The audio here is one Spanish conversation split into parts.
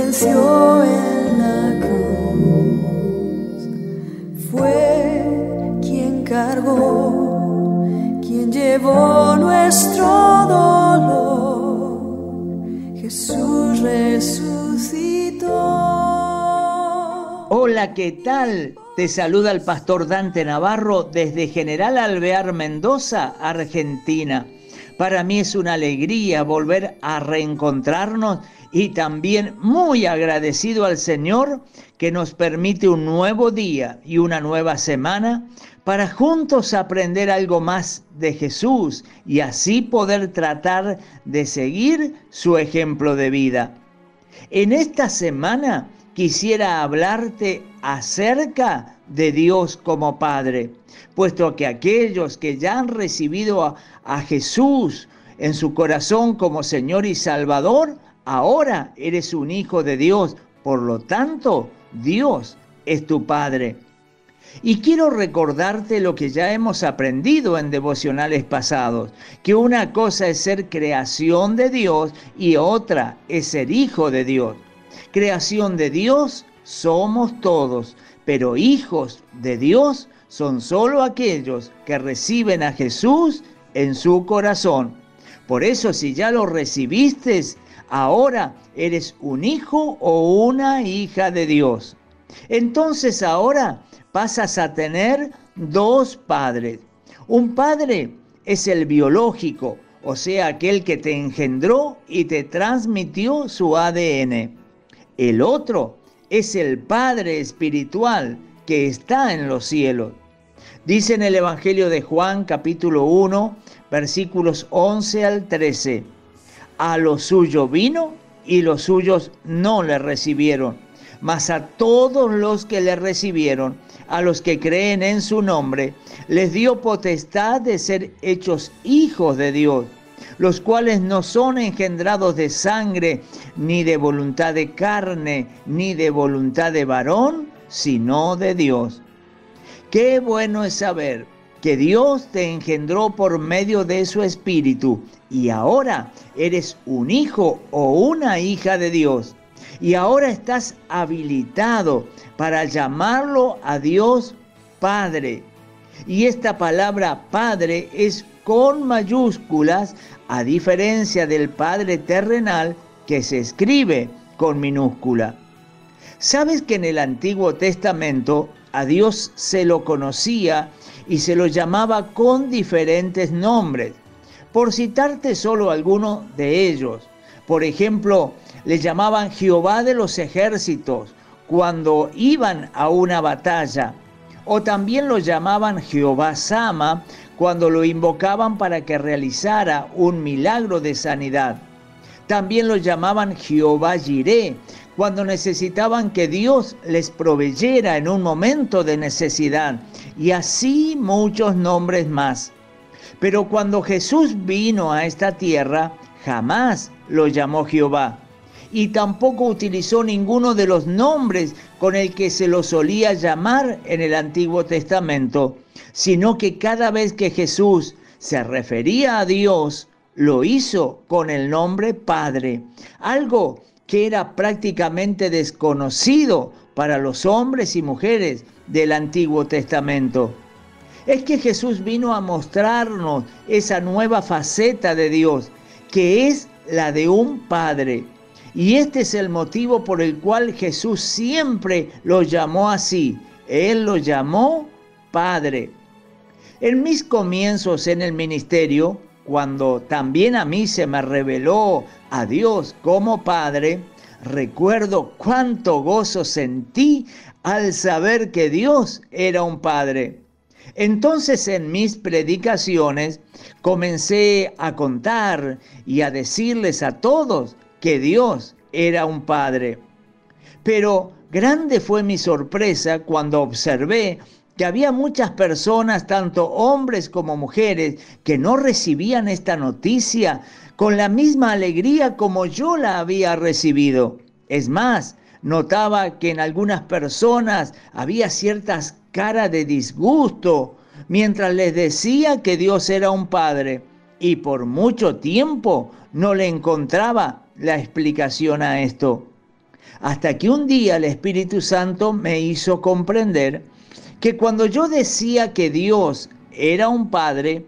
venció en la cruz. Fue quien cargó, quien llevó nuestro dolor. Jesús resucitó. Hola, ¿qué tal? Te saluda el pastor Dante Navarro desde General Alvear, Mendoza, Argentina. Para mí es una alegría volver a reencontrarnos y también muy agradecido al Señor que nos permite un nuevo día y una nueva semana para juntos aprender algo más de Jesús y así poder tratar de seguir su ejemplo de vida. En esta semana quisiera hablarte acerca de Dios como Padre, puesto que aquellos que ya han recibido a, a Jesús en su corazón como Señor y Salvador, ahora eres un hijo de Dios, por lo tanto, Dios es tu Padre. Y quiero recordarte lo que ya hemos aprendido en devocionales pasados, que una cosa es ser creación de Dios y otra es ser hijo de Dios. Creación de Dios somos todos, pero hijos de Dios son solo aquellos que reciben a Jesús en su corazón. Por eso si ya lo recibiste, ahora eres un hijo o una hija de Dios. Entonces ahora pasas a tener dos padres. Un padre es el biológico, o sea, aquel que te engendró y te transmitió su ADN. El otro es el Padre espiritual que está en los cielos. Dice en el Evangelio de Juan capítulo 1, versículos 11 al 13, a lo suyo vino y los suyos no le recibieron, mas a todos los que le recibieron, a los que creen en su nombre, les dio potestad de ser hechos hijos de Dios los cuales no son engendrados de sangre, ni de voluntad de carne, ni de voluntad de varón, sino de Dios. Qué bueno es saber que Dios te engendró por medio de su Espíritu y ahora eres un hijo o una hija de Dios. Y ahora estás habilitado para llamarlo a Dios Padre. Y esta palabra Padre es con mayúsculas, a diferencia del Padre terrenal que se escribe con minúscula. ¿Sabes que en el Antiguo Testamento a Dios se lo conocía y se lo llamaba con diferentes nombres? Por citarte solo alguno de ellos. Por ejemplo, le llamaban Jehová de los ejércitos cuando iban a una batalla. O también lo llamaban Jehová Sama cuando lo invocaban para que realizara un milagro de sanidad. También lo llamaban Jehová Jiré, cuando necesitaban que Dios les proveyera en un momento de necesidad, y así muchos nombres más. Pero cuando Jesús vino a esta tierra, jamás lo llamó Jehová, y tampoco utilizó ninguno de los nombres con el que se lo solía llamar en el Antiguo Testamento sino que cada vez que Jesús se refería a Dios, lo hizo con el nombre Padre, algo que era prácticamente desconocido para los hombres y mujeres del Antiguo Testamento. Es que Jesús vino a mostrarnos esa nueva faceta de Dios, que es la de un Padre. Y este es el motivo por el cual Jesús siempre lo llamó así. Él lo llamó Padre. En mis comienzos en el ministerio, cuando también a mí se me reveló a Dios como Padre, recuerdo cuánto gozo sentí al saber que Dios era un Padre. Entonces en mis predicaciones comencé a contar y a decirles a todos que Dios era un Padre. Pero grande fue mi sorpresa cuando observé que había muchas personas, tanto hombres como mujeres, que no recibían esta noticia con la misma alegría como yo la había recibido. Es más, notaba que en algunas personas había ciertas caras de disgusto mientras les decía que Dios era un Padre y por mucho tiempo no le encontraba la explicación a esto. Hasta que un día el Espíritu Santo me hizo comprender que cuando yo decía que Dios era un Padre,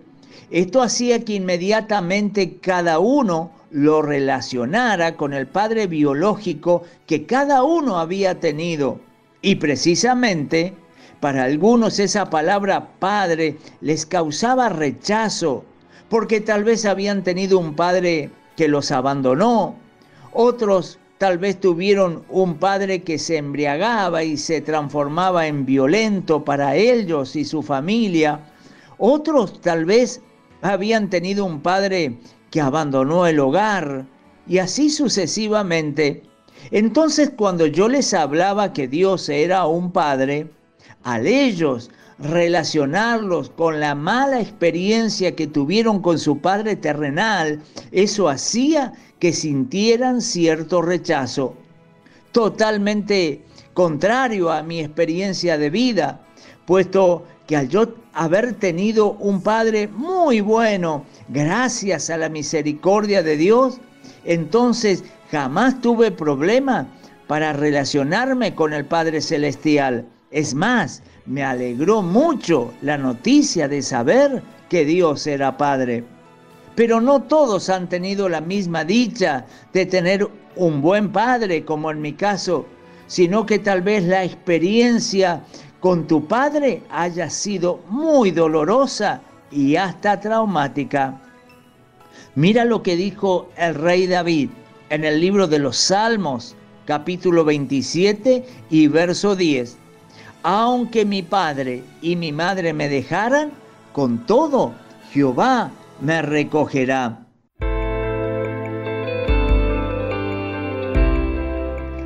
esto hacía que inmediatamente cada uno lo relacionara con el Padre biológico que cada uno había tenido. Y precisamente para algunos esa palabra Padre les causaba rechazo, porque tal vez habían tenido un Padre que los abandonó, otros tal vez tuvieron un padre que se embriagaba y se transformaba en violento para ellos y su familia. Otros tal vez habían tenido un padre que abandonó el hogar y así sucesivamente. Entonces cuando yo les hablaba que Dios era un padre, al ellos relacionarlos con la mala experiencia que tuvieron con su padre terrenal, eso hacía que sintieran cierto rechazo, totalmente contrario a mi experiencia de vida, puesto que al yo haber tenido un padre muy bueno, gracias a la misericordia de Dios, entonces jamás tuve problema para relacionarme con el Padre Celestial. Es más, me alegró mucho la noticia de saber que Dios era Padre. Pero no todos han tenido la misma dicha de tener un buen padre, como en mi caso, sino que tal vez la experiencia con tu padre haya sido muy dolorosa y hasta traumática. Mira lo que dijo el rey David en el libro de los Salmos, capítulo 27 y verso 10. Aunque mi padre y mi madre me dejaran, con todo Jehová me recogerá.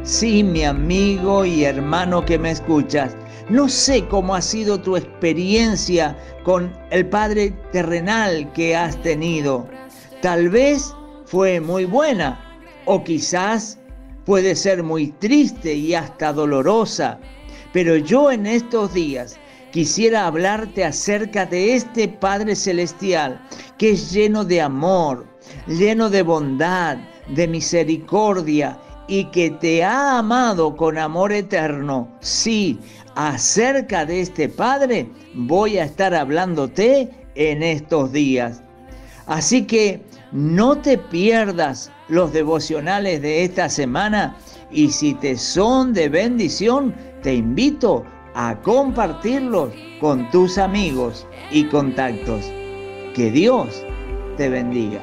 Sí, mi amigo y hermano que me escuchas, no sé cómo ha sido tu experiencia con el Padre terrenal que has tenido. Tal vez fue muy buena o quizás puede ser muy triste y hasta dolorosa. Pero yo en estos días quisiera hablarte acerca de este Padre Celestial que es lleno de amor, lleno de bondad, de misericordia y que te ha amado con amor eterno. Sí, acerca de este Padre voy a estar hablándote en estos días. Así que no te pierdas los devocionales de esta semana y si te son de bendición, te invito a compartirlos con tus amigos y contactos. Que Dios te bendiga.